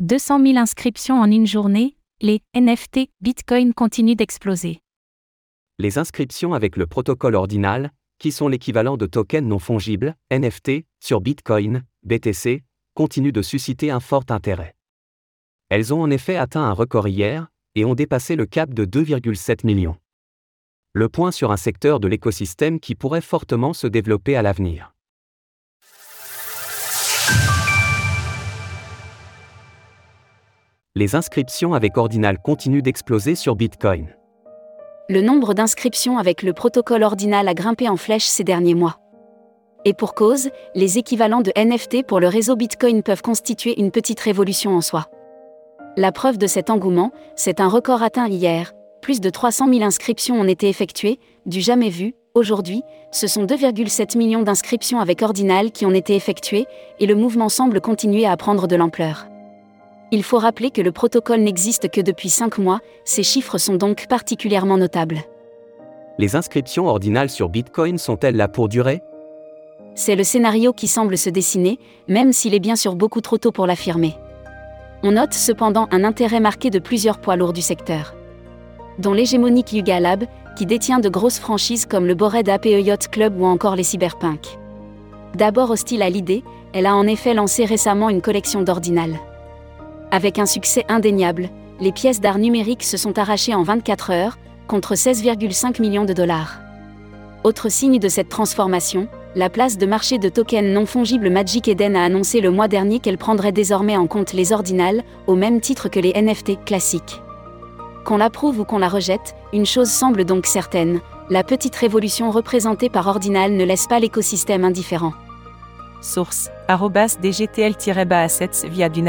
200 000 inscriptions en une journée, les NFT Bitcoin continuent d'exploser. Les inscriptions avec le protocole ordinal, qui sont l'équivalent de tokens non fongibles, NFT, sur Bitcoin, BTC, continuent de susciter un fort intérêt. Elles ont en effet atteint un record hier, et ont dépassé le cap de 2,7 millions. Le point sur un secteur de l'écosystème qui pourrait fortement se développer à l'avenir. Les inscriptions avec Ordinal continuent d'exploser sur Bitcoin. Le nombre d'inscriptions avec le protocole Ordinal a grimpé en flèche ces derniers mois. Et pour cause, les équivalents de NFT pour le réseau Bitcoin peuvent constituer une petite révolution en soi. La preuve de cet engouement, c'est un record atteint hier. Plus de 300 000 inscriptions ont été effectuées, du jamais vu. Aujourd'hui, ce sont 2,7 millions d'inscriptions avec Ordinal qui ont été effectuées, et le mouvement semble continuer à prendre de l'ampleur. Il faut rappeler que le protocole n'existe que depuis 5 mois, ces chiffres sont donc particulièrement notables. Les inscriptions ordinales sur Bitcoin sont-elles là pour durer? C'est le scénario qui semble se dessiner, même s'il est bien sûr beaucoup trop tôt pour l'affirmer. On note cependant un intérêt marqué de plusieurs poids lourds du secteur. Dont l'hégémonique Yuga Lab, qui détient de grosses franchises comme le Bored Ape Yacht Club ou encore les Cyberpunk. D'abord hostile à l'idée, elle a en effet lancé récemment une collection d'ordinales. Avec un succès indéniable, les pièces d'art numérique se sont arrachées en 24 heures, contre 16,5 millions de dollars. Autre signe de cette transformation, la place de marché de tokens non fongibles Magic Eden a annoncé le mois dernier qu'elle prendrait désormais en compte les ordinales, au même titre que les NFT classiques. Qu'on l'approuve ou qu'on la rejette, une chose semble donc certaine, la petite révolution représentée par Ordinal ne laisse pas l'écosystème indifférent. Source dgtl-assets via Dune